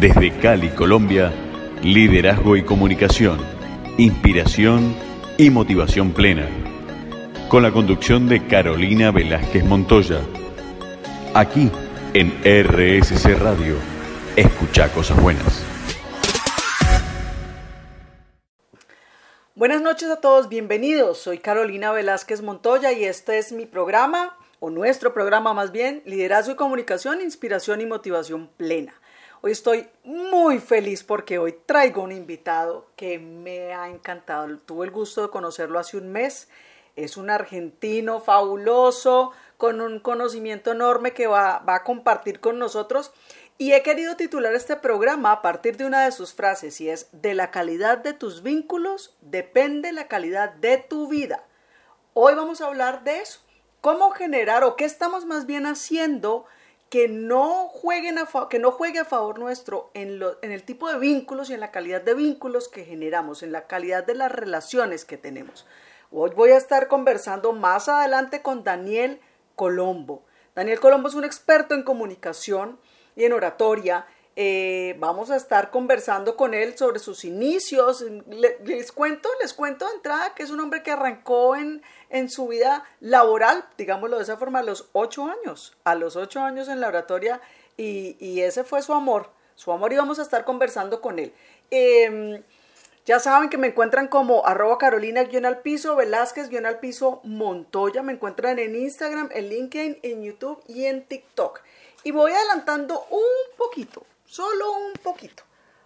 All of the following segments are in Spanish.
Desde Cali, Colombia, liderazgo y comunicación, inspiración y motivación plena. Con la conducción de Carolina Velázquez Montoya. Aquí en RSC Radio. Escucha cosas buenas. Buenas noches a todos, bienvenidos. Soy Carolina Velázquez Montoya y este es mi programa, o nuestro programa más bien, Liderazgo y Comunicación, Inspiración y Motivación Plena. Hoy estoy muy feliz porque hoy traigo un invitado que me ha encantado. Tuve el gusto de conocerlo hace un mes. Es un argentino fabuloso, con un conocimiento enorme que va, a compartir con nosotros. Y he querido titular este programa a partir de una de sus frases y es, de la calidad de tus vínculos depende la calidad de tu vida. Hoy vamos a hablar de eso. ¿Cómo generar o qué estamos más bien haciendo? Que no, jueguen a que no juegue a favor nuestro en, lo, en el tipo de vínculos y en la calidad de vínculos que generamos, en la calidad de las relaciones que tenemos. Hoy voy a estar conversando más adelante con Daniel Colombo. Daniel Colombo es un experto en comunicación y en oratoria eh, vamos a estar conversando con él sobre sus inicios. les cuento, les cuento de entrada que es un hombre que arrancó en, en su vida laboral, digámoslo de esa forma, a los ocho años, a los ocho años en la oratoria, y, ese fue su amor, su amor, y vamos a estar conversando con él. Em, ya saben que me encuentran como arroba carolina guion al piso, Velázquez guion al piso, Montoya, me encuentran en Instagram, en LinkedIn, en YouTube y en TikTok. Y voy adelantando un poquito, solo un poquito,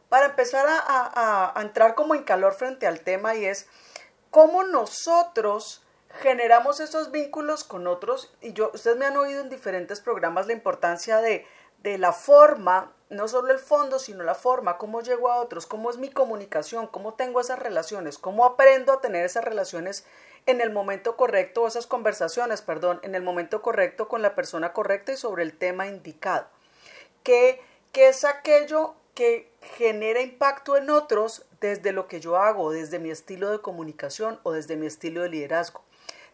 para empezar a, entrar como en calor frente al tema y es cómo nosotros generamos esos vínculos con otros y yo ustedes me han oído en diferentes programas la importancia de, de la forma, no solo el fondo, sino la forma, cómo llego a otros, cómo es mi comunicación, cómo tengo esas relaciones, cómo aprendo a tener esas relaciones en el momento correcto, esas conversaciones, perdón, en el momento correcto con la persona correcta y sobre el tema indicado. Que ¿Qué es aquello que genera impacto en otros desde lo que yo hago, desde mi estilo de comunicación o desde mi estilo de liderazgo.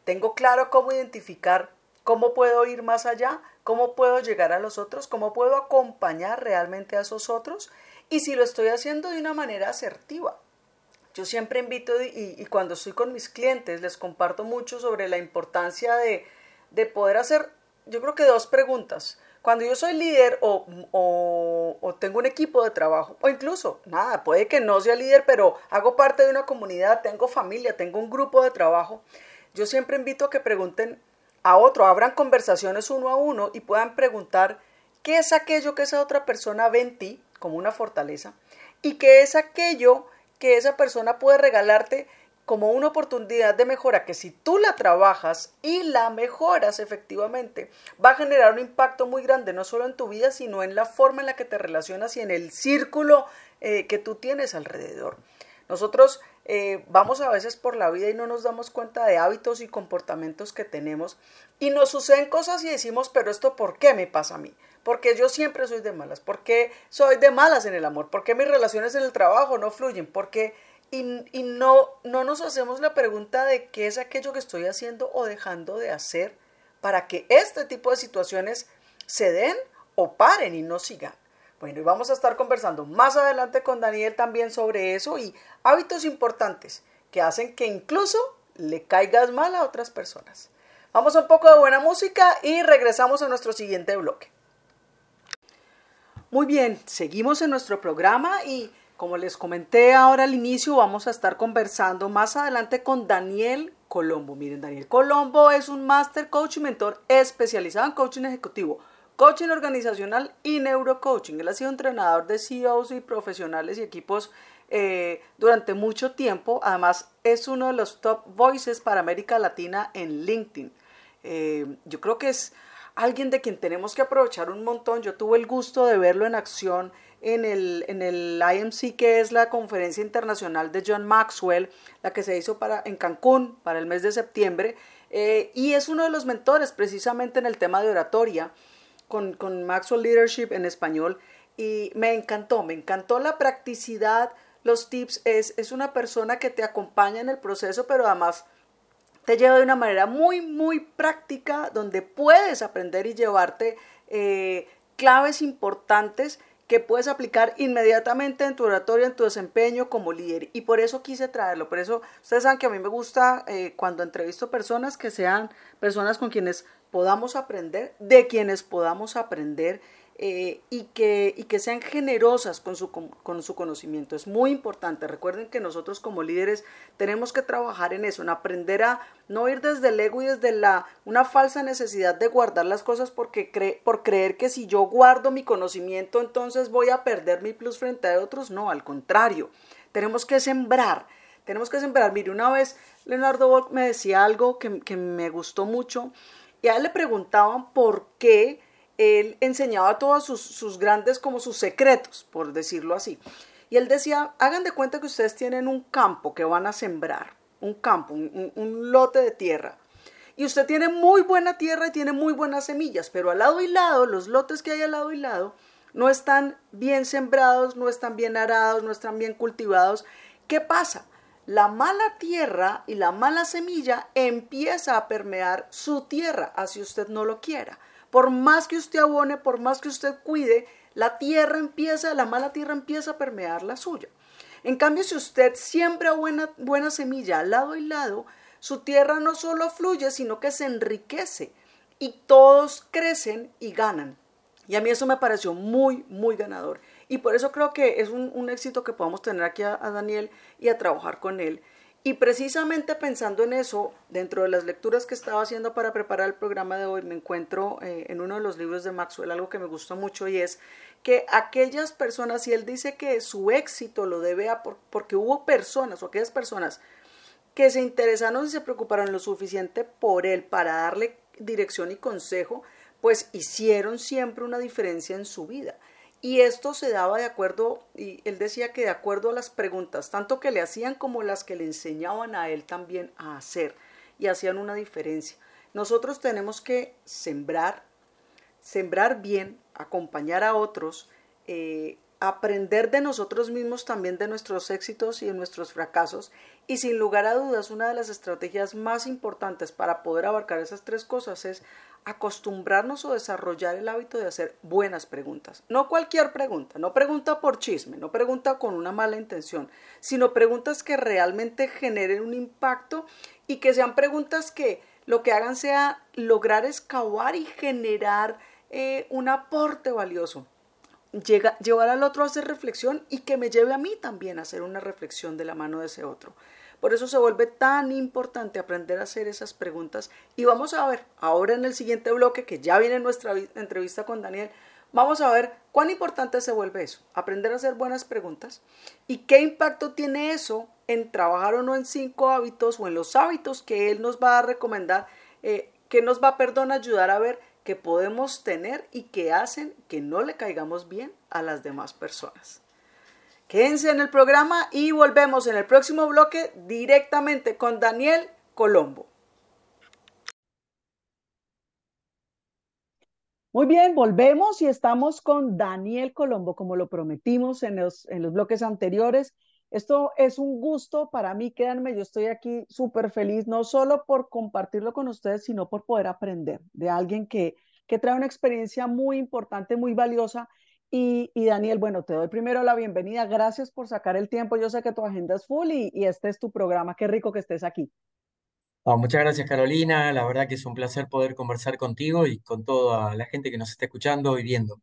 Tengo claro cómo identificar cómo puedo ir más allá, cómo puedo llegar a los otros, cómo puedo acompañar realmente a esos otros y si lo estoy haciendo de una manera asertiva. Yo siempre invito y, cuando estoy con mis clientes les comparto mucho sobre la importancia de, de poder hacer, yo creo que dos preguntas. Cuando yo soy líder o, o, tengo un equipo de trabajo, o incluso, nada, puede que no sea líder, pero hago parte de una comunidad, tengo familia, tengo un grupo de trabajo, yo siempre invito a que pregunten a otro, abran conversaciones uno a uno y puedan preguntar qué es aquello que esa otra persona ve en ti como una fortaleza y qué es aquello que esa persona puede regalarte como una oportunidad de mejora que si tú la trabajas y la mejoras efectivamente, va a generar un impacto muy grande, no solo en tu vida, sino en la forma en la que te relacionas y en el círculo eh, que tú tienes alrededor. Nosotros eh, vamos a veces por la vida y no nos damos cuenta de hábitos y comportamientos que tenemos y nos suceden cosas y decimos, pero esto ¿por qué me pasa a mí? Porque yo siempre soy de malas, porque soy de malas en el amor, porque mis relaciones en el trabajo no fluyen, porque y, no, no nos hacemos la pregunta de qué es aquello que estoy haciendo o dejando de hacer para que este tipo de situaciones se den o paren y no sigan. Bueno, y vamos a estar conversando más adelante con Daniel también sobre eso y hábitos importantes que hacen que incluso le caigas mal a otras personas. Vamos a un poco de buena música y regresamos a nuestro siguiente bloque. Muy bien, seguimos en nuestro programa y como les comenté ahora al inicio, vamos a estar conversando más adelante con Daniel Colombo. Miren, Daniel Colombo es un Master Coach y Mentor especializado en coaching ejecutivo, coaching organizacional y neurocoaching. Él ha sido entrenador de CEOs y profesionales y equipos eh, durante mucho tiempo. Además, es uno de los top voices para América Latina en LinkedIn. Eh, yo creo que es alguien de quien tenemos que aprovechar un montón. Yo tuve el gusto de verlo en acción en el, en el IMC, que es la conferencia internacional de John Maxwell, la que se hizo para, en Cancún para el mes de septiembre, eh, y es uno de los mentores precisamente en el tema de oratoria, con, con Maxwell Leadership en español, y me encantó, me encantó la practicidad, los tips, es, es una persona que te acompaña en el proceso, pero además te lleva de una manera muy, muy práctica, donde puedes aprender y llevarte eh, claves importantes que puedes aplicar inmediatamente en tu oratorio, en tu desempeño como líder. Y por eso quise traerlo. Por eso ustedes saben que a mí me gusta eh, cuando entrevisto personas que sean personas con quienes podamos aprender, de quienes podamos aprender eh, y, que, y que sean generosas con su, con su conocimiento. Es muy importante. Recuerden que nosotros como líderes tenemos que trabajar en eso, en aprender a no ir desde el ego y desde la, una falsa necesidad de guardar las cosas porque por creer que si yo guardo mi conocimiento entonces voy a perder mi plus frente a otros. No, al contrario, tenemos que sembrar. Tenemos que sembrar. Mire, una vez Leonardo Volk me decía algo que, que me gustó mucho y a él le preguntaban por qué él enseñaba todos sus, grandes como sus secretos, por decirlo así. Y él decía, hagan de cuenta que ustedes tienen un campo que van a sembrar, un campo, un, lote de tierra. Y usted tiene muy buena tierra y tiene muy buenas semillas, pero al lado y lado, los lotes que hay al lado y lado, no están bien sembrados, no están bien arados, no están bien cultivados. ¿Qué pasa? La mala tierra y la mala semilla empieza a permear su tierra, así usted no lo quiera. Por más que usted abone, por más que usted cuide, la tierra empieza, la mala tierra empieza a permear la suya. En cambio, si usted siembra buena, buena semilla al lado y lado, su tierra no solo fluye, sino que se enriquece y todos crecen y ganan. Y a mí eso me pareció muy, muy ganador. Y por eso creo que es un, éxito que podamos tener aquí a Daniel y a trabajar con él. Y precisamente pensando en eso, dentro de las lecturas que estaba haciendo para preparar el programa de hoy, me encuentro eh, en uno de los libros de Maxwell algo que me gustó mucho y es que aquellas personas, y él dice que su éxito lo debe a porque hubo personas o aquellas personas que se interesaron y se preocuparon lo suficiente por él para darle dirección y consejo, pues hicieron siempre una diferencia en su vida. Y esto se daba de acuerdo, y él decía que de acuerdo a las preguntas, tanto que le hacían como las que le enseñaban a él también a hacer, y hacían una diferencia. Nosotros tenemos que sembrar, sembrar bien, acompañar a otros, eh, aprender de nosotros mismos también de nuestros éxitos y de nuestros fracasos, y sin lugar a dudas, una de las estrategias más importantes para poder abarcar esas tres cosas es acostumbrarnos o desarrollar el hábito de hacer buenas preguntas. No cualquier pregunta, no pregunta por chisme, no pregunta con una mala intención, sino preguntas que realmente generen un impacto y que sean preguntas que lo que hagan sea lograr excavar y generar eh, un aporte valioso. Llevar al otro a hacer reflexión y que me lleve a mí también a hacer una reflexión de la mano de ese otro. Por eso se vuelve tan importante aprender a hacer esas preguntas. Y vamos a ver, ahora en el siguiente bloque, que ya viene nuestra entrevista con Daniel, vamos a ver cuán importante se vuelve eso, aprender a hacer buenas preguntas y qué impacto tiene eso en trabajar o no en cinco hábitos o en los hábitos que él nos va a recomendar, eh, que nos va a, perdón, ayudar a ver que podemos tener y que hacen que no le caigamos bien a las demás personas. Quédense en el programa y volvemos en el próximo bloque directamente con Daniel Colombo. Muy bien, volvemos y estamos con Daniel Colombo, como lo prometimos en los, en los bloques anteriores. Esto es un gusto para mí, créanme, yo estoy aquí súper feliz, no solo por compartirlo con ustedes, sino por poder aprender de alguien que, que trae una experiencia muy importante, muy valiosa y, Daniel, bueno, te doy primero la bienvenida. Gracias por sacar el tiempo. Yo sé que tu agenda es full y, este es tu programa. Qué rico que estés aquí. muchas gracias, Carolina. La verdad que es un placer poder conversar contigo y con toda la gente que nos está escuchando y viendo.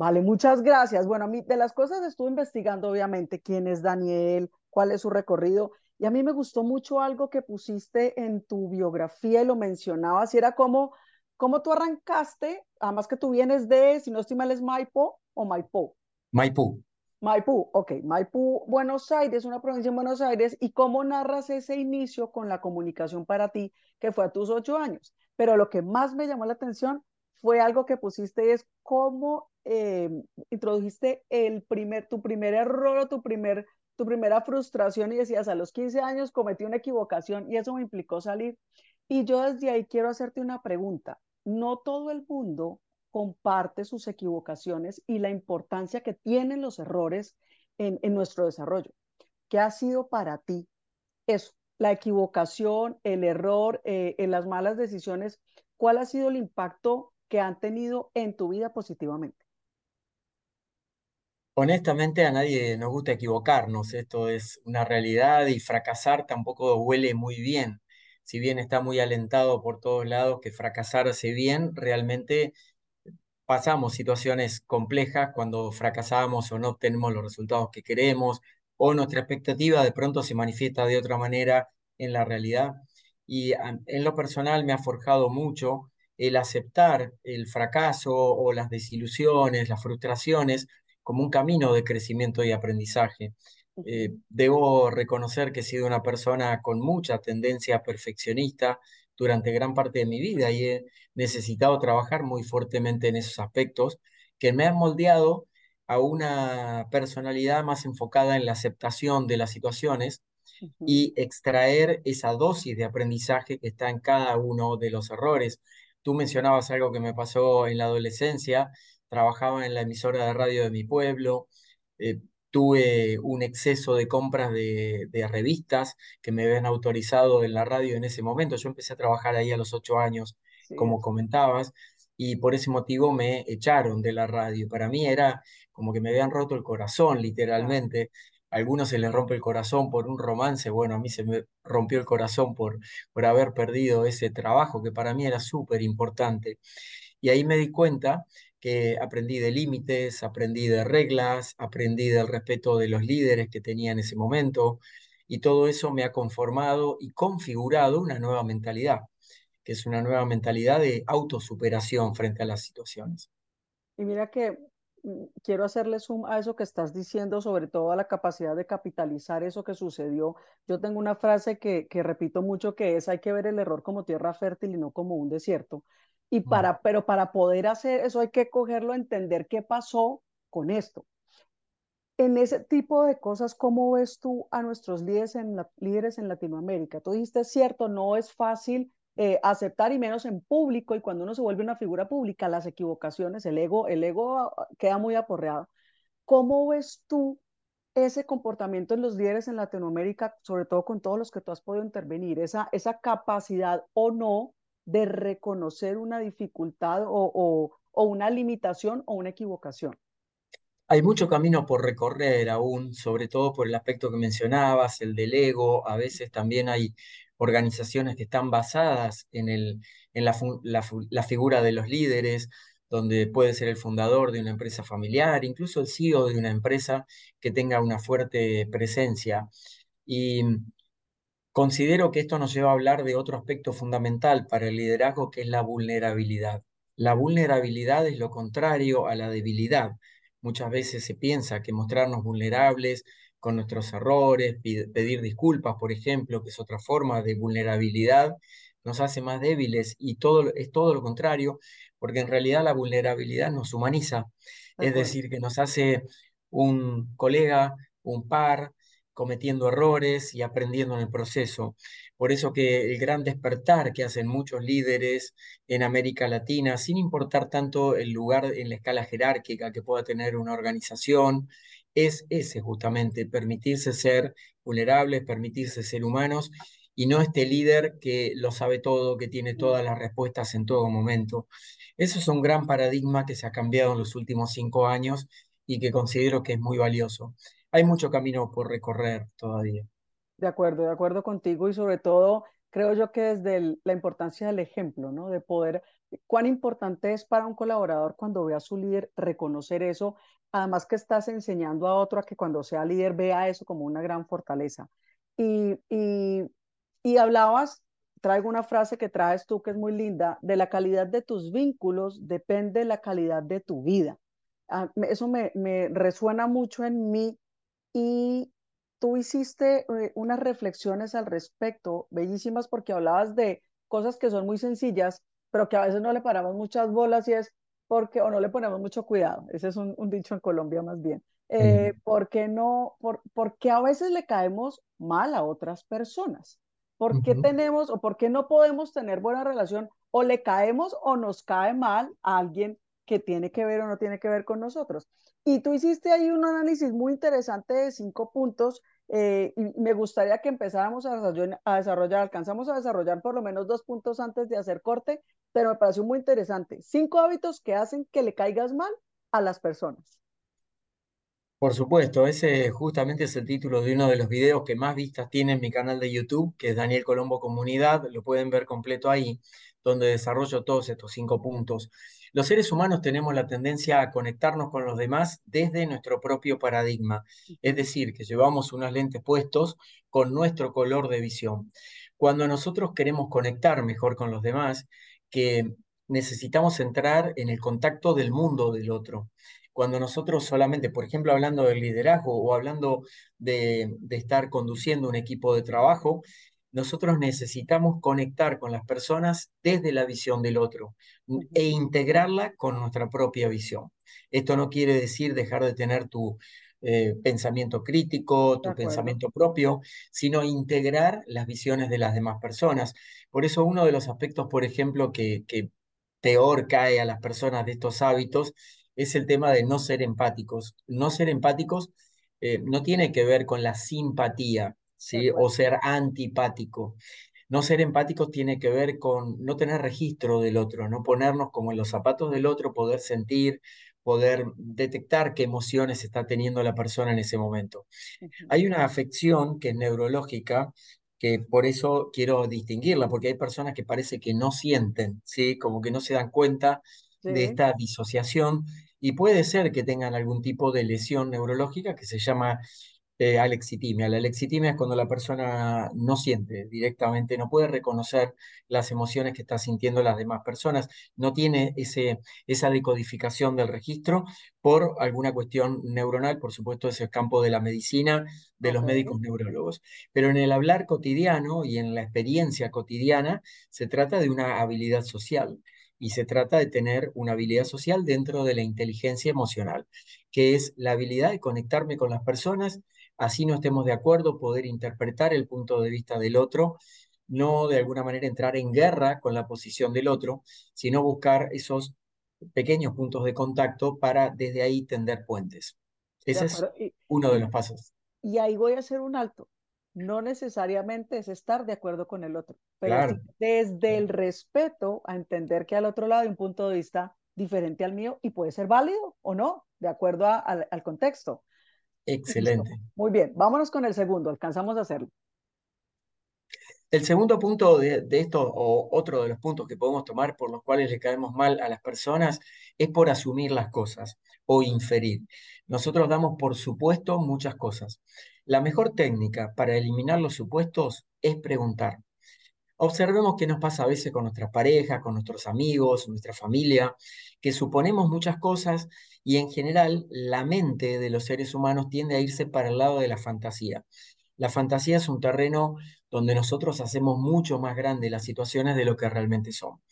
Vale, muchas gracias. Bueno, a mí de las cosas estuve investigando, obviamente, quién es Daniel, cuál es su recorrido. Y a mí me gustó mucho algo que pusiste en tu biografía y lo mencionabas, y era como ¿Cómo tú arrancaste? Además que tú vienes de, si no estoy mal, es Maipo o Maipú. Maipú. Maipú, ok. Maipú, Buenos Aires, una provincia en Buenos Aires. ¿Y cómo narras ese inicio con la comunicación para ti, que fue a tus ocho años? Pero lo que más me llamó la atención fue algo que pusiste, es cómo eh, introdujiste el primer, tu primer error o tu, primer, tu primera frustración y decías, a los 15 años cometí una equivocación y eso me implicó salir. Y yo desde ahí quiero hacerte una pregunta no todo el mundo comparte sus equivocaciones y la importancia que tienen los errores en, nuestro desarrollo. ¿Qué ha sido para ti eso? La equivocación, el error, en eh, las malas decisiones, ¿cuál ha sido el impacto que han tenido en tu vida positivamente? Honestamente, a nadie nos gusta equivocarnos, esto es una realidad y fracasar tampoco huele muy bien. Si bien está muy alentado por todos lados que fracasar bien, realmente pasamos situaciones complejas cuando fracasamos o no obtenemos los resultados que queremos o nuestra expectativa de pronto se manifiesta de otra manera en la realidad. Y en lo personal me ha forjado mucho el aceptar el fracaso o las desilusiones, las frustraciones como un camino de crecimiento y aprendizaje. Eh, debo reconocer que he sido una persona con mucha tendencia perfeccionista durante gran parte de mi vida y he necesitado trabajar muy fuertemente en esos aspectos que me han moldeado a una personalidad más enfocada en la aceptación de las situaciones y extraer esa dosis de aprendizaje que está en cada uno de los errores. Tú mencionabas algo que me pasó en la adolescencia, trabajaba en la emisora de radio de mi pueblo, eh, tuve un exceso de compras de, revistas que me habían autorizado en la radio en ese momento. Yo empecé a trabajar ahí a los ocho años, como comentabas, y por ese motivo me echaron de la radio. Para mí era como que me habían roto el corazón, literalmente. A algunos se les rompe el corazón por un romance, bueno, a mí se me rompió el corazón por, por haber perdido ese trabajo que para mí era súper importante. Y ahí me di cuenta que aprendí de límites, aprendí de reglas, aprendí del respeto de los líderes que tenía en ese momento, y todo eso me ha conformado y configurado una nueva mentalidad, que es una nueva mentalidad de autosuperación frente a las situaciones. Y mira que quiero hacerle zoom a eso que estás diciendo, sobre todo a la capacidad de capitalizar eso que sucedió. Yo tengo una frase que, que repito mucho que es, hay que ver el error como tierra fértil y no como un desierto. Y para, pero para poder hacer eso hay que cogerlo, entender qué pasó con esto. En ese tipo de cosas, ¿cómo ves tú a nuestros líderes en, líderes en Latinoamérica? Tú dijiste, cierto, no es fácil eh, aceptar y menos en público y cuando uno se vuelve una figura pública, las equivocaciones, el ego, el ego ah, queda muy aporreado. ¿Cómo ves tú ese comportamiento en los líderes en Latinoamérica, sobre todo con todos los que tú has podido intervenir, esa, esa capacidad o no de reconocer una dificultad o, una limitación o una equivocación. Hay mucho camino por recorrer aún, sobre todo por el aspecto que mencionabas, el del ego. A veces también hay organizaciones que están basadas en, la, la, figura de los líderes, donde puede ser el fundador de una empresa familiar, incluso el CEO de una empresa que tenga una fuerte presencia. Y Considero que esto nos lleva a hablar de otro aspecto fundamental para el liderazgo, que es la vulnerabilidad. La vulnerabilidad es lo contrario a la debilidad. Muchas veces se piensa que mostrarnos vulnerables con nuestros errores, pedir disculpas, por ejemplo, que es otra forma de vulnerabilidad, nos hace más débiles y todo, es todo lo contrario, porque en realidad la vulnerabilidad nos humaniza, es decir, que nos hace un colega, un par, cometiendo errores y aprendiendo en el proceso. Por eso que el gran despertar que hacen muchos líderes en América Latina, sin importar tanto el lugar en la escala jerárquica que pueda tener una organización, es ese justamente, permitirse ser vulnerables, permitirse ser humanos y no este líder que lo sabe todo, que tiene todas las respuestas en todo momento. Eso es un gran paradigma que se ha cambiado en los últimos cinco años y que considero que es muy valioso hay mucho camino por recorrer todavía. De acuerdo, de acuerdo contigo y sobre todo creo yo que desde la importancia del ejemplo, ¿no? De poder, cuán importante es para un colaborador cuando ve a su líder reconocer eso, además que estás enseñando a otro a que cuando sea líder vea eso como una gran fortaleza. Y, y, hablabas, traigo una frase que traes tú que es muy linda, de la calidad de tus vínculos depende la calidad de tu vida. Ah, eso me resuena mucho en mí y tú hiciste eh, unas reflexiones al respecto, bellísimas, porque hablabas de cosas que son muy sencillas, pero que a veces no le paramos muchas bolas y es porque, o no le ponemos mucho cuidado, ese es un, dicho en Colombia más bien, eh, porque no, por, porque a veces le caemos mal a otras personas. ¿Por qué tenemos o por qué no podemos tener buena relación o le caemos o nos cae mal a alguien que tiene que ver o no tiene que ver con nosotros. Y tú hiciste ahí un análisis muy interesante de cinco puntos eh, y me gustaría que empezáramos a desarrollar, a desarrollar, alcanzamos a desarrollar por lo menos dos puntos antes de hacer corte, pero me pareció muy interesante. Cinco hábitos que hacen que le caigas mal a las personas. Por supuesto, ese justamente es el título de uno de los videos que más vistas tiene en mi canal de YouTube, que es Daniel Colombo Comunidad, lo pueden ver completo ahí, donde desarrollo todos estos cinco puntos. Los seres humanos tenemos la tendencia a conectarnos con los demás desde nuestro propio paradigma, es decir, que llevamos unos lentes puestos con nuestro color de visión. Cuando nosotros queremos conectar mejor con los demás, que necesitamos entrar en el contacto del mundo del otro cuando nosotros solamente, por ejemplo, hablando del liderazgo o hablando de, estar conduciendo un equipo de trabajo, nosotros necesitamos conectar con las personas desde la visión del otro e integrarla con nuestra propia visión. Esto no quiere decir dejar de tener tu eh, pensamiento crítico, tu pensamiento propio, sino integrar las visiones de las demás personas. Por eso uno de los aspectos, por ejemplo, que, que peor cae a las personas de estos hábitos es el tema de no ser empáticos. No ser empáticos eh, no tiene que ver con la simpatía, ¿sí? O ser antipático. No ser empáticos tiene que ver con no tener registro del otro, no ponernos como en los zapatos del otro, poder sentir, poder detectar qué emociones está teniendo la persona en ese momento. Hay una afección que es neurológica, que por eso quiero distinguirla, porque hay personas que parece que no sienten, ¿sí? Como que no se dan cuenta de esta disociación y puede ser que tengan algún tipo de lesión neurológica que se llama eh, alexitimia. La alexitimia es cuando la persona no siente directamente, no puede reconocer las emociones que está sintiendo las demás personas, no tiene ese, esa decodificación del registro por alguna cuestión neuronal, por supuesto, ese es campo de la medicina, de los médicos neurólogos. Pero en el hablar cotidiano y en la experiencia cotidiana se trata de una habilidad social y se trata de tener una habilidad social dentro de la inteligencia emocional, que es la habilidad de conectarme con las personas, así no estemos de acuerdo, poder interpretar el punto de vista del otro, no de alguna manera entrar en guerra con la posición del otro, sino buscar esos pequeños puntos de contacto para desde ahí tender puentes. Ese es uno de los pasos. Y ahí voy a hacer un alto no necesariamente es estar de acuerdo con el otro, pero desde el respeto a entender que al otro lado hay un punto de vista diferente al mío y puede ser válido o no, de acuerdo al contexto. Excelente. Muy bien, vámonos con el segundo, alcanzamos a hacerlo. El segundo punto de, de, esto, o otro de los puntos que podemos tomar por los cuales le caemos mal a las personas, es por asumir las cosas o inferir. Nosotros damos por supuesto muchas cosas. La mejor técnica para eliminar los supuestos es preguntar. Observemos qué nos pasa a veces con nuestras parejas, con nuestros amigos, nuestra familia, que suponemos muchas cosas y en general la mente de los seres humanos tiende a irse para el lado de la fantasía. La fantasía es un terreno donde nosotros hacemos mucho más grandes las situaciones de lo que realmente son.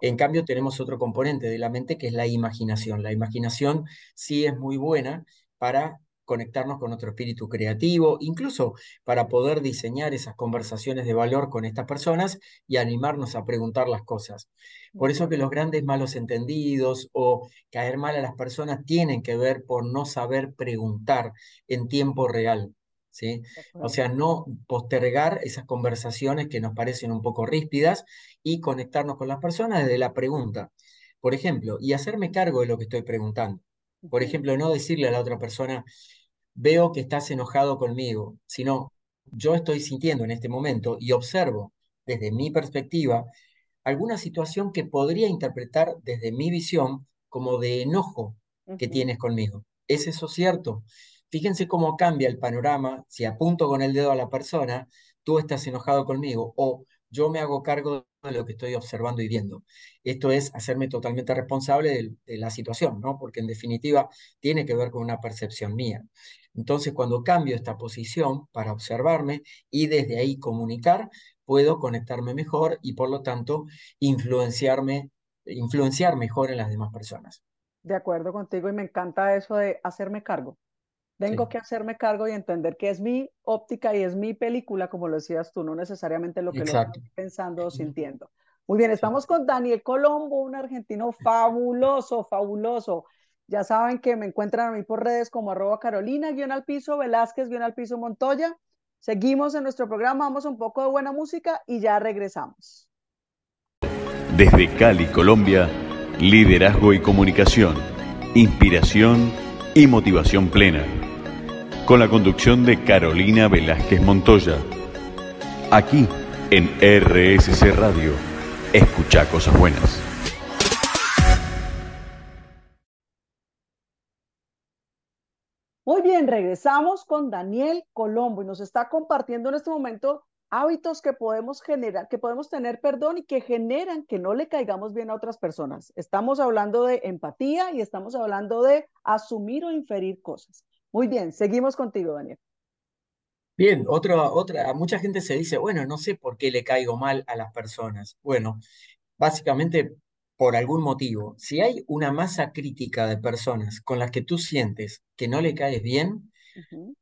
En cambio, tenemos otro componente de la mente que es la imaginación. La imaginación sí es muy buena para conectarnos con nuestro espíritu creativo, incluso para poder diseñar esas conversaciones de valor con estas personas y animarnos a preguntar las cosas. Por eso que los grandes malos entendidos o caer mal a las personas tienen que ver por no saber preguntar en tiempo real. ¿Sí? O sea, no postergar esas conversaciones que nos parecen un poco ríspidas y conectarnos con las personas desde la pregunta. Por ejemplo, y hacerme cargo de lo que estoy preguntando. Por ejemplo, no decirle a la otra persona, veo que estás enojado conmigo, sino yo estoy sintiendo en este momento y observo desde mi perspectiva alguna situación que podría interpretar desde mi visión como de enojo que tienes conmigo. ¿Es eso cierto? Fíjense cómo cambia el panorama si apunto con el dedo a la persona, tú estás enojado conmigo o yo me hago cargo de lo que estoy observando y viendo. Esto es hacerme totalmente responsable de, la situación, ¿no? Porque en definitiva tiene que ver con una percepción mía. Entonces, cuando cambio esta posición para observarme y desde ahí comunicar, puedo conectarme mejor y por lo tanto influenciarme, influenciar mejor en las demás personas. De acuerdo contigo y me encanta eso de hacerme cargo. Tengo que hacerme cargo y entender que es mi óptica y es mi película, como lo decías tú, no necesariamente lo que lo estoy pensando o sintiendo. Muy bien, estamos con Daniel Colombo, un argentino fabuloso, fabuloso. Ya saben que me encuentran a mí por redes como arroba Carolina, guion al piso, Velázquez, guion al piso, Montoya. Seguimos en nuestro programa, vamos a un poco de buena música y ya regresamos. Desde Cali, Colombia, liderazgo y comunicación, inspiración y motivación plena. Con la conducción de Carolina Velázquez Montoya. Aquí en RSC Radio. Escucha cosas buenas. Muy bien, regresamos con Daniel Colombo y nos está compartiendo en este momento hábitos que podemos generar, que podemos tener, perdón, y que generan que no le caigamos bien a otras personas. Estamos hablando de empatía y estamos hablando de asumir o inferir cosas. Muy bien, seguimos contigo, Daniel. Bien, otra, otra, mucha gente se dice, bueno, no sé por qué le caigo mal a las personas. Bueno, básicamente por algún motivo. Si hay una masa crítica de personas con las que tú sientes que no le caes bien,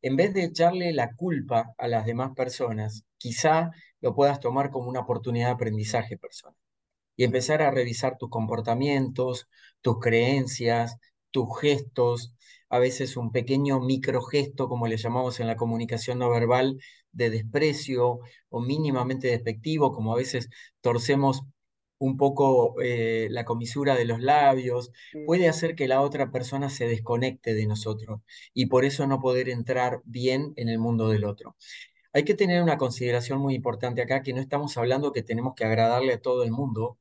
en vez de echarle la culpa a las demás personas, quizá lo puedas tomar como una oportunidad de aprendizaje personal y empezar a revisar tus comportamientos, tus creencias, tus gestos, a veces un pequeño microgesto, como le llamamos en la comunicación no verbal, de desprecio o mínimamente despectivo, como a veces torcemos un poco eh, la comisura de los labios, puede hacer que la otra persona se desconecte de nosotros y por eso no poder entrar bien en el mundo del otro. Hay que tener una consideración muy importante acá, que no estamos hablando que tenemos que agradarle a todo el mundo.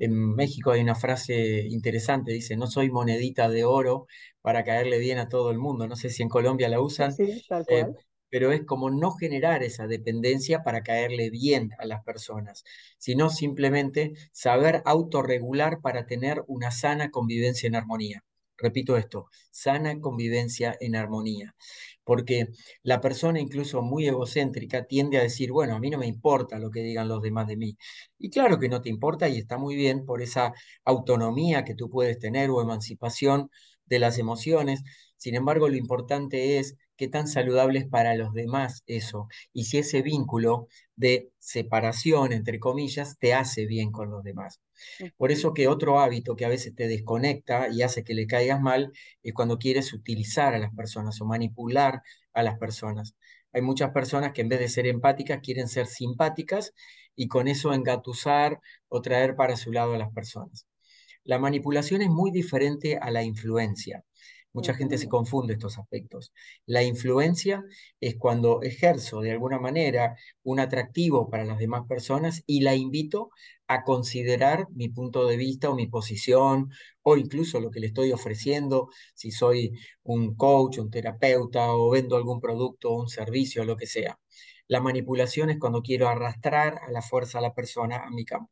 En México hay una frase interesante, dice, no soy monedita de oro para caerle bien a todo el mundo. No sé si en Colombia la usan. Sí, tal eh, pero es como no generar esa dependencia para caerle bien a las personas, sino simplemente saber autorregular para tener una sana convivencia en armonía. Repito esto, sana convivencia en armonía. Porque la persona incluso muy egocéntrica tiende a decir, bueno, a mí no me importa lo que digan los demás de mí. Y claro que no te importa y está muy bien por esa autonomía que tú puedes tener o emancipación de las emociones. Sin embargo, lo importante es qué tan saludable es para los demás eso, y si ese vínculo de separación, entre comillas, te hace bien con los demás. Por eso que otro hábito que a veces te desconecta y hace que le caigas mal es cuando quieres utilizar a las personas o manipular a las personas. Hay muchas personas que en vez de ser empáticas quieren ser simpáticas y con eso engatusar o traer para su lado a las personas. La manipulación es muy diferente a la influencia. Mucha gente se confunde estos aspectos. La influencia es cuando ejerzo de alguna manera un atractivo para las demás personas y la invito a considerar mi punto de vista o mi posición o incluso lo que le estoy ofreciendo, si soy un coach, un terapeuta o vendo algún producto o un servicio, lo que sea. La manipulación es cuando quiero arrastrar a la fuerza a la persona a mi campo.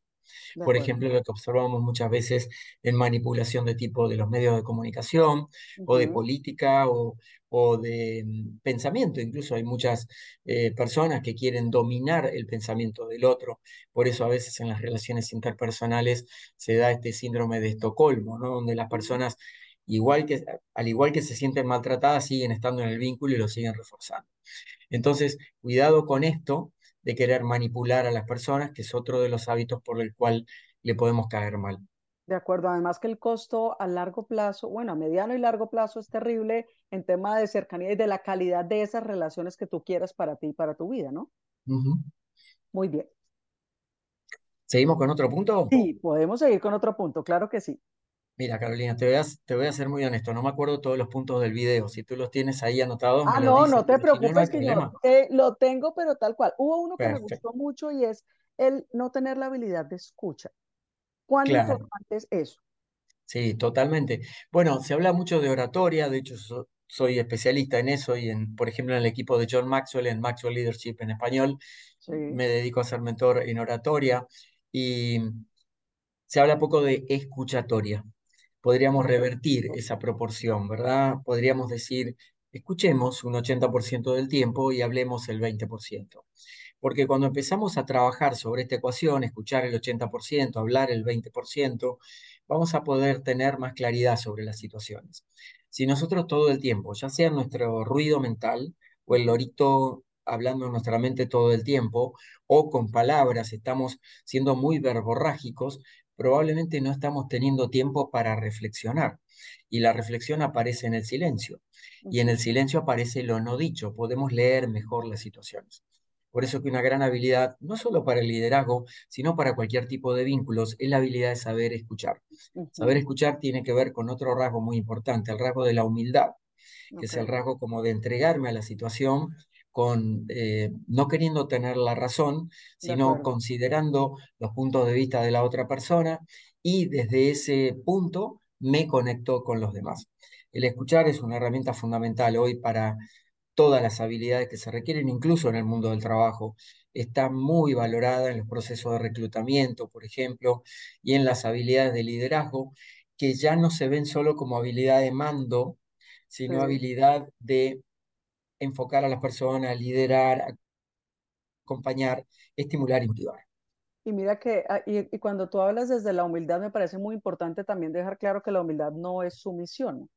Por ejemplo, lo que observamos muchas veces en manipulación de tipo de los medios de comunicación o de política o, de mm, pensamiento. Incluso hay muchas eh, personas que quieren dominar el pensamiento del otro. Por eso a veces en las relaciones interpersonales se da este síndrome de Estocolmo, ¿no? donde las personas, igual que, al igual que se sienten maltratadas, siguen estando en el vínculo y lo siguen reforzando. Entonces, cuidado con esto, de querer manipular a las personas, que es otro de los hábitos por el cual le podemos caer mal. De acuerdo, además que el costo a largo plazo, bueno, a mediano y largo plazo es terrible en tema de cercanía y de la calidad de esas relaciones que tú quieras para ti y para tu vida, ¿no? Muy bien. ¿Seguimos con otro punto? Sí, podemos seguir con otro punto, claro que sí. Mira, Carolina, te voy, a, te voy a ser muy honesto, no me acuerdo todos los puntos del video. Si tú los tienes ahí anotados, ah, no, no te preocupes, que yo lo tengo, pero tal cual. Hubo uno que me gustó mucho y es el no tener la habilidad de escucha. ¿Cuán importante es eso? Sí, totalmente. Bueno, se habla mucho de oratoria, de hecho soy especialista en eso y en, por ejemplo, en el equipo de John Maxwell, en Maxwell Leadership en español, me dedico a ser mentor en oratoria y se habla poco de escuchatoria podríamos revertir esa proporción, ¿verdad? Podríamos decir, escuchemos un 80% del tiempo y hablemos el 20%. Porque cuando empezamos a trabajar sobre esta ecuación, escuchar el 80%, hablar el 20%, vamos a poder tener más claridad sobre las situaciones. Si nosotros todo el tiempo, ya sea nuestro ruido mental o el lorito hablando en nuestra mente todo el tiempo, o con palabras estamos siendo muy verborrágicos, probablemente no estamos teniendo tiempo para reflexionar. Y la reflexión aparece en el silencio. Y en el silencio aparece lo no dicho. Podemos leer mejor las situaciones. Por eso que una gran habilidad, no solo para el liderazgo, sino para cualquier tipo de vínculos, es la habilidad de saber escuchar. Saber escuchar tiene que ver con otro rasgo muy importante, el rasgo de la humildad. que es el rasgo como de entregarme a la situación con eh, no queriendo tener la razón, sino considerando los puntos de vista de la otra persona y desde ese punto me conecto con los demás. El escuchar es una herramienta fundamental hoy para todas las habilidades que se requieren, incluso en el mundo del trabajo. Está muy valorada en los procesos de reclutamiento, por ejemplo, y en las habilidades de liderazgo, que ya no se ven solo como habilidad de mando, sino habilidad de enfocar a las personas, liderar, acompañar, estimular y motivar. Y mira que, ah, y, cuando tú hablas desde la humildad, me parece muy importante también dejar claro que la humildad no es sumisión,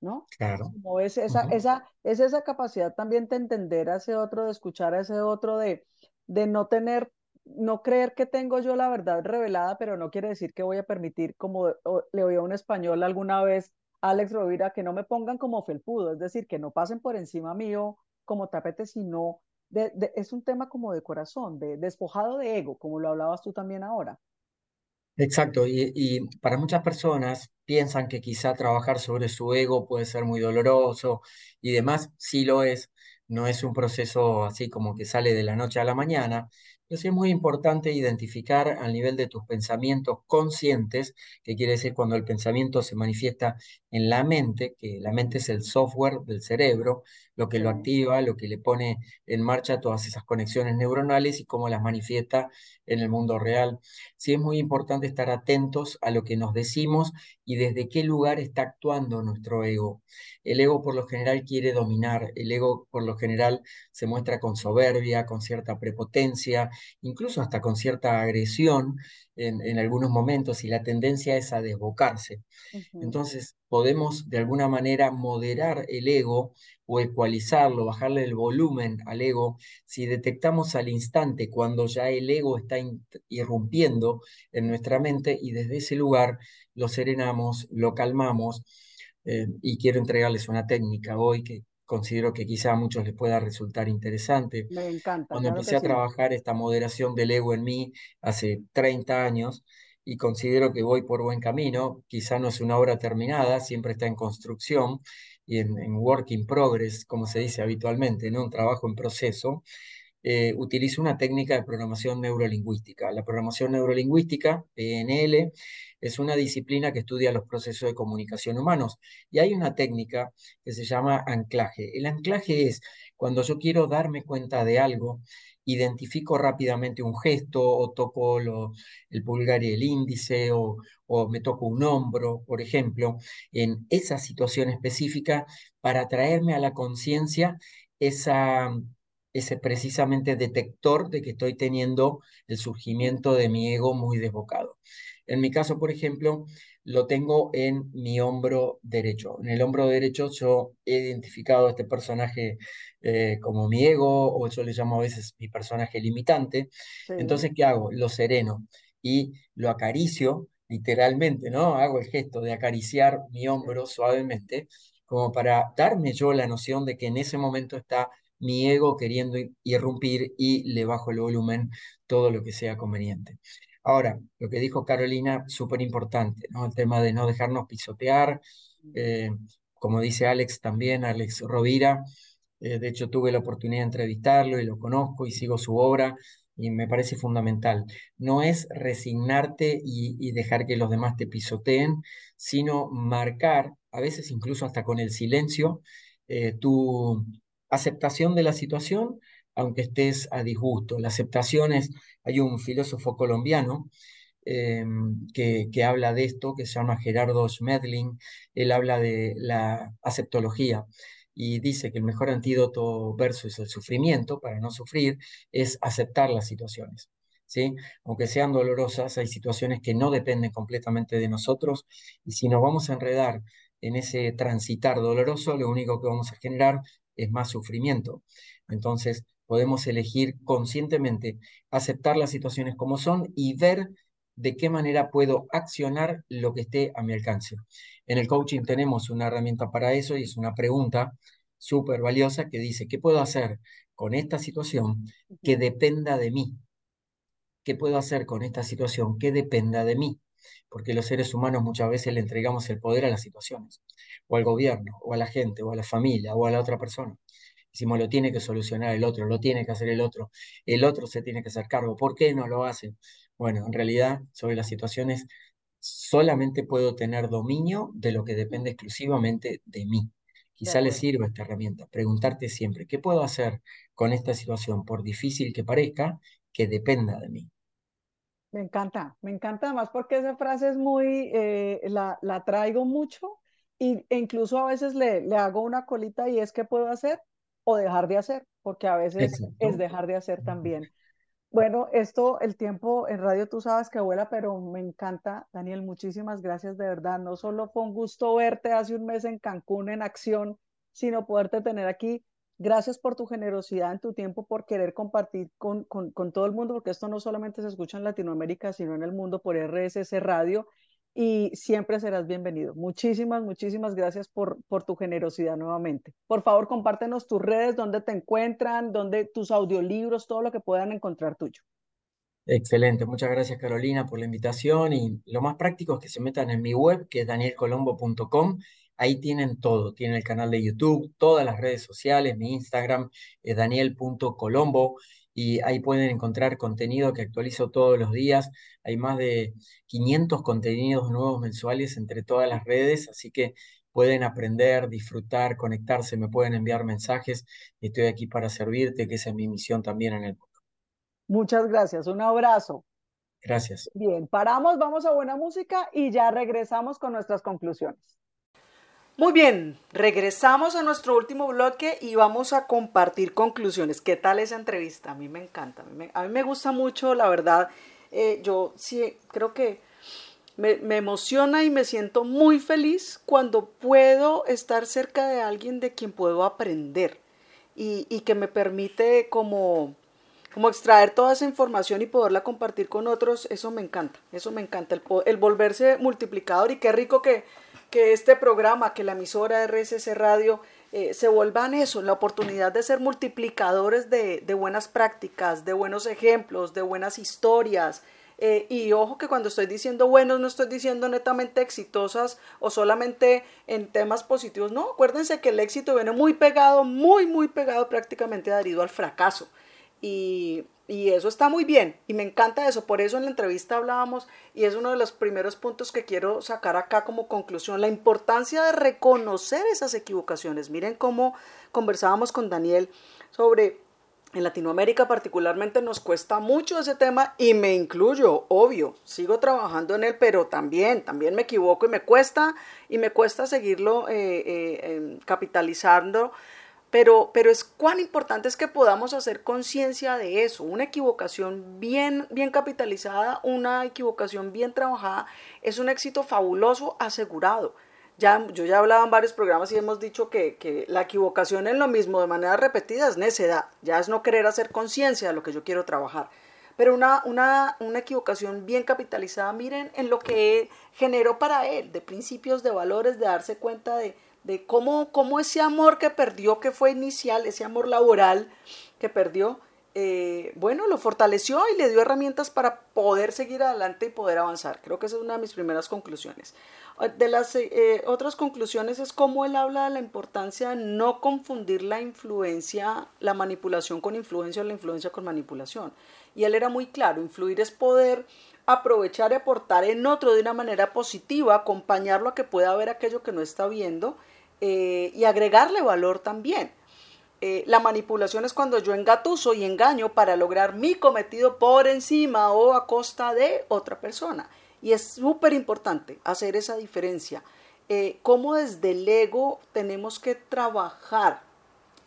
¿no? Claro. No es esa, esa, es esa capacidad también de entender a ese otro, de escuchar a ese otro, de, de no tener, no creer que tengo yo la verdad revelada, pero no quiere decir que voy a permitir, como le oí a un español alguna vez, Alex Rovira, que no me pongan como felpudo, es decir, que no pasen por encima mío como tapete, sino es un tema como de corazón, de despojado de ego, como lo hablabas tú también ahora. Exacto, y, y, para muchas personas piensan que quizá trabajar sobre su ego puede ser muy doloroso y demás, sí lo es, no es un proceso así como que sale de la noche a la mañana, entonces es muy importante identificar al nivel de tus pensamientos conscientes, que quiere decir cuando el pensamiento se manifiesta en la mente, que la mente es el software del cerebro, lo que lo activa, lo que le pone en marcha todas esas conexiones neuronales y cómo las manifiesta en el mundo real. Sí es muy importante estar atentos a lo que nos decimos y desde qué lugar está actuando nuestro ego. El ego por lo general quiere dominar, el ego por lo general se muestra con soberbia, con cierta prepotencia, incluso hasta con cierta agresión en, algunos momentos y la tendencia es a desbocarse. Entonces podemos de alguna manera moderar el ego o ecualizarlo, bajarle el volumen al ego, si detectamos al instante cuando ya el ego está irrumpiendo en nuestra mente y desde ese lugar lo serenamos, lo calmamos. Eh, y quiero entregarles una técnica hoy que considero que quizá a muchos les pueda resultar interesante. Me encanta. Cuando empecé a trabajar esta moderación del ego en mí hace 30 años y considero que voy por buen camino, quizá no es una obra terminada, siempre está en construcción y en, work in progress, como se dice habitualmente, ¿no? un trabajo en proceso. Eh, utilizo una técnica de programación neurolingüística. La programación neurolingüística, PNL, es una disciplina que estudia los procesos de comunicación humanos. Y hay una técnica que se llama anclaje. El anclaje es cuando yo quiero darme cuenta de algo, identifico rápidamente un gesto o toco el pulgar y el índice o me toco un hombro, por ejemplo, en esa situación específica para traerme a la conciencia esa ese precisamente detector de que estoy teniendo el surgimiento de mi ego muy desbocado. En mi caso, por ejemplo, lo tengo en mi hombro derecho. En el hombro derecho yo he identificado a este personaje eh, como mi ego, o yo le llamo a veces mi personaje limitante. Entonces, ¿qué hago? Lo sereno y lo acaricio, literalmente, ¿no? Hago el gesto de acariciar mi hombro suavemente, como para darme yo la noción de que en ese momento está mi ego queriendo irrumpir y le bajo el volumen todo lo que sea conveniente. Ahora, lo que dijo Carolina, súper importante, ¿no? El tema de no dejarnos pisotear, eh, como dice Alex también, Alex Rovira, eh, de hecho tuve la oportunidad de entrevistarlo y lo conozco y sigo su obra y me parece fundamental. No es resignarte y, dejar que los demás te pisoteen, sino marcar, a veces incluso hasta con el silencio, eh, tu, aceptación de la situación, aunque estés a disgusto. La aceptación es, hay un filósofo colombiano em, que, que, habla de esto, que se llama Gerardo Schmedling, él habla de la aceptología y dice que el mejor antídoto versus el sufrimiento, para no sufrir, es aceptar las situaciones. ¿Sí? Aunque sean dolorosas, hay situaciones que no dependen completamente de nosotros y si nos vamos a enredar en ese transitar doloroso, lo único que vamos a generar es más sufrimiento. Entonces, podemos elegir conscientemente aceptar las situaciones como son y ver de qué manera puedo accionar lo que esté a mi alcance. En el coaching tenemos una herramienta para eso y es una pregunta súper valiosa que dice, ¿qué puedo hacer con esta situación que dependa de mí? ¿Qué puedo hacer con esta situación que dependa de mí? Porque los seres humanos muchas veces le entregamos el poder a las situaciones, o al gobierno, o a la gente, o a la familia, o a la otra persona. Decimos, lo tiene que solucionar el otro, lo tiene que hacer el otro, el otro se tiene que hacer cargo. ¿Por qué no lo hacen? Bueno, en realidad, sobre las situaciones, solamente puedo tener dominio de lo que depende exclusivamente de mí. Quizá le sirva esta herramienta, preguntarte siempre, ¿qué puedo hacer con esta situación, por difícil que parezca, que dependa de mí? Me encanta, me encanta además porque esa frase es muy, eh, la, la, traigo mucho y, e incluso a veces le, le hago una colita y es qué puedo hacer o dejar de hacer, porque a veces es dejar de hacer también. Bueno, esto, el tiempo en radio tú sabes que vuela, pero me encanta, Daniel, muchísimas gracias de verdad. No solo fue un gusto verte hace un mes en Cancún en acción, sino poderte tener aquí. Gracias por tu generosidad en tu tiempo, por querer compartir con, con, todo el mundo, porque esto no solamente se escucha en Latinoamérica, sino en el mundo por RSS Radio y siempre serás bienvenido. Muchísimas, muchísimas gracias por, por tu generosidad nuevamente. Por favor, compártenos tus redes, dónde te encuentran, dónde tus audiolibros, todo lo que puedan encontrar tuyo. Excelente, muchas gracias Carolina por la invitación y lo más práctico es que se metan en mi web que es danielcolombo.com. Ahí tienen todo, tienen el canal de YouTube, todas las redes sociales, mi Instagram es daniel.colombo y ahí pueden encontrar contenido que actualizo todos los días. Hay más de 500 contenidos nuevos mensuales entre todas las redes, así que pueden aprender, disfrutar, conectarse, me pueden enviar mensajes. Estoy aquí para servirte, que esa es mi misión también en el mundo. Muchas gracias, un abrazo. Gracias. Bien, paramos, vamos a buena música y ya regresamos con nuestras conclusiones. Muy bien, regresamos a nuestro último bloque y vamos a compartir conclusiones. ¿Qué tal esa entrevista? A mí me encanta, a mí me, gusta mucho, la verdad. Eh, yo sí creo que me, emociona y me siento muy feliz cuando puedo estar cerca de alguien de quien puedo aprender y, que me permite como, como extraer toda esa información y poderla compartir con otros. Eso me encanta, eso me encanta, el, el volverse multiplicador y qué rico que que este programa, que la emisora RSS Radio eh, se vuelvan eso, la oportunidad de ser multiplicadores de, buenas prácticas, de buenos ejemplos, de buenas historias. Eh, y ojo que cuando estoy diciendo buenos no estoy diciendo netamente exitosas o solamente en temas positivos, no, acuérdense que el éxito viene muy pegado, muy, muy pegado prácticamente adherido al fracaso. Y, y eso está muy bien y me encanta eso. Por eso en la entrevista hablábamos y es uno de los primeros puntos que quiero sacar acá como conclusión, la importancia de reconocer esas equivocaciones. Miren cómo conversábamos con Daniel sobre en Latinoamérica particularmente nos cuesta mucho ese tema y me incluyo, obvio, sigo trabajando en él, pero también, también me equivoco y me cuesta y me cuesta seguirlo eh, eh, capitalizando pero, pero es cuán importante es que podamos hacer conciencia de eso. Una equivocación bien, bien capitalizada, una equivocación bien trabajada, es un éxito fabuloso asegurado. Ya, yo ya hablaba en varios programas y hemos dicho que, que la equivocación en lo mismo de manera repetida es necedad, ya es no querer hacer conciencia de lo que yo quiero trabajar. Pero una, una, una equivocación bien capitalizada, miren en lo que generó para él, de principios, de valores, de darse cuenta de, de cómo, cómo ese amor que perdió, que fue inicial, ese amor laboral que perdió, eh, bueno, lo fortaleció y le dio herramientas para poder seguir adelante y poder avanzar. Creo que esa es una de mis primeras conclusiones. De las eh, otras conclusiones es cómo él habla de la importancia de no confundir la influencia, la manipulación con influencia o la influencia con manipulación. Y él era muy claro, influir es poder aprovechar y aportar en otro de una manera positiva, acompañarlo a que pueda ver aquello que no está viendo eh, y agregarle valor también. Eh, la manipulación es cuando yo engatuso y engaño para lograr mi cometido por encima o a costa de otra persona. Y es súper importante hacer esa diferencia. Eh, cómo desde el ego tenemos que trabajar.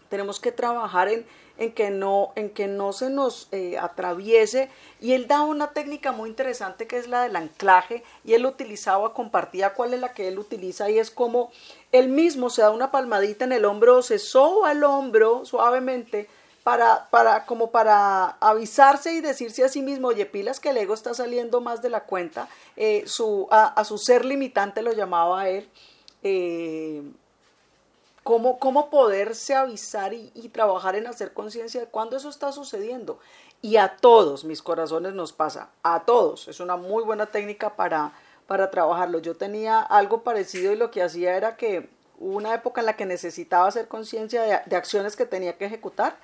Tenemos que trabajar en, en que no, en que no se nos eh, atraviese. Y él da una técnica muy interesante que es la del anclaje y él utilizaba, compartía cuál es la que él utiliza y es como él mismo se da una palmadita en el hombro, se soba el hombro suavemente para, para, como para avisarse y decirse a sí mismo, oye, pilas que el ego está saliendo más de la cuenta, eh, su, a, su ser limitante lo llamaba él, eh, cómo, cómo poderse avisar y, trabajar en hacer conciencia de cuándo eso está sucediendo. Y a todos mis corazones nos pasa, a todos. Es una muy buena técnica para, para trabajarlo. Yo tenía algo parecido y lo que hacía era que hubo una época en la que necesitaba hacer conciencia de, acciones que tenía que ejecutar.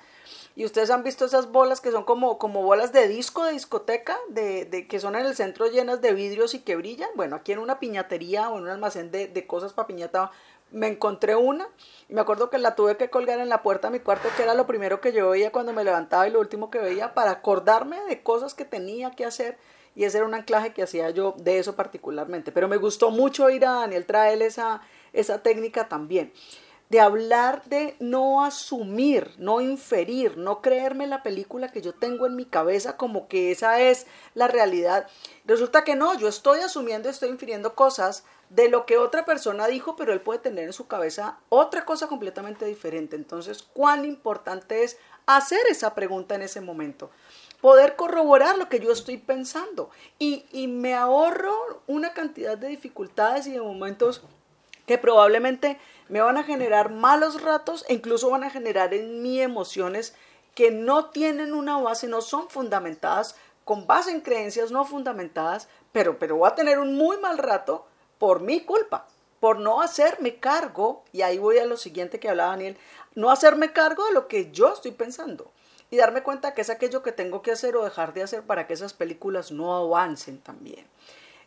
Y ustedes han visto esas bolas que son como, como bolas de disco, de discoteca, de, de, que son en el centro llenas de vidrios y que brillan. Bueno, aquí en una piñatería o en un almacén de, de cosas para piñata me encontré una y me acuerdo que la tuve que colgar en la puerta de mi cuarto, que era lo primero que yo veía cuando me levantaba y lo último que veía para acordarme de cosas que tenía que hacer y ese era un anclaje que hacía yo de eso particularmente. Pero me gustó mucho ir a Daniel traer esa, esa técnica también de hablar de no asumir, no inferir, no creerme la película que yo tengo en mi cabeza como que esa es la realidad. Resulta que no, yo estoy asumiendo, estoy infiriendo cosas de lo que otra persona dijo, pero él puede tener en su cabeza otra cosa completamente diferente. Entonces, ¿cuán importante es hacer esa pregunta en ese momento? Poder corroborar lo que yo estoy pensando. Y, y me ahorro una cantidad de dificultades y de momentos que probablemente me van a generar malos ratos e incluso van a generar en mí emociones que no tienen una base, no son fundamentadas, con base en creencias no fundamentadas, pero, pero voy a tener un muy mal rato por mi culpa, por no hacerme cargo, y ahí voy a lo siguiente que hablaba Daniel, no hacerme cargo de lo que yo estoy pensando y darme cuenta que es aquello que tengo que hacer o dejar de hacer para que esas películas no avancen también.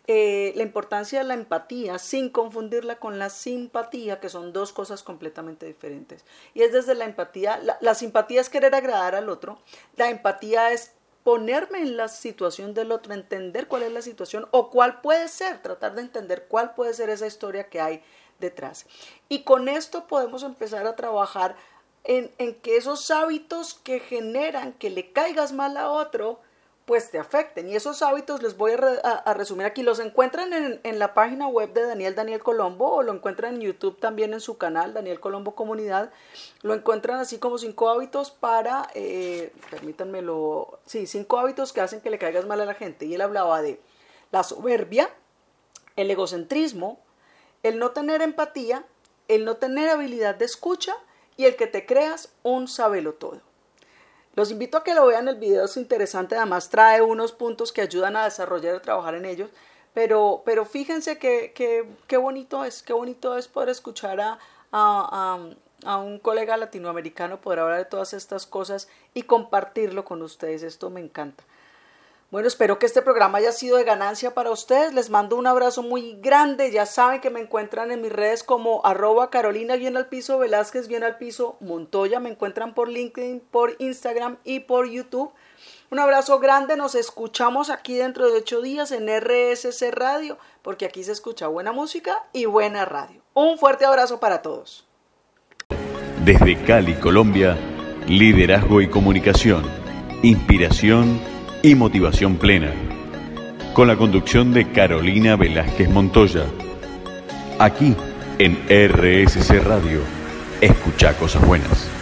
Eh, la importancia de la empatía sin confundirla con la simpatía, que son dos cosas completamente diferentes. Y es desde la empatía, la, simpatía es querer agradar al otro, la empatía es ponerme en la situación del otro, entender cuál es la situación o cuál puede ser, tratar de entender cuál puede ser esa historia que hay detrás. Y con esto podemos empezar a trabajar en que esos hábitos que generan que le caigas mal a otro, pues te afecten. Y esos hábitos les voy a, resumir aquí. Los encuentran en, la página web de Daniel Daniel Colombo o lo encuentran en YouTube también en su canal, Daniel Colombo Comunidad. Lo encuentran así como cinco hábitos para, eh, permítanmelo, sí, cinco hábitos que hacen que le caigas mal a la gente. Y él hablaba de la soberbia, el egocentrismo, el no tener empatía, el no tener habilidad de escucha y el que te creas un sabelo todo. Los invito a que lo vean, el video es interesante, además trae unos puntos que ayudan a desarrollar y trabajar en ellos, pero, pero fíjense qué que, bonito es, qué bonito es poder escuchar a, a, a un colega latinoamericano, poder hablar de todas estas cosas y compartirlo con ustedes, esto me encanta. Bueno, espero que este programa haya sido de ganancia para ustedes. Les mando un abrazo muy grande. Ya saben que me encuentran en mis redes como arroba Carolina bien al piso, Velázquez bien al piso, Montoya. Me encuentran por LinkedIn, por Instagram y por YouTube. Un abrazo grande. Nos escuchamos aquí dentro de ocho días en RSC Radio, porque aquí se escucha buena música y buena radio. Un fuerte abrazo para todos. Desde Cali, Colombia, liderazgo y comunicación, inspiración y motivación plena, con la conducción de Carolina Velázquez Montoya. Aquí en RSC Radio, escucha cosas buenas.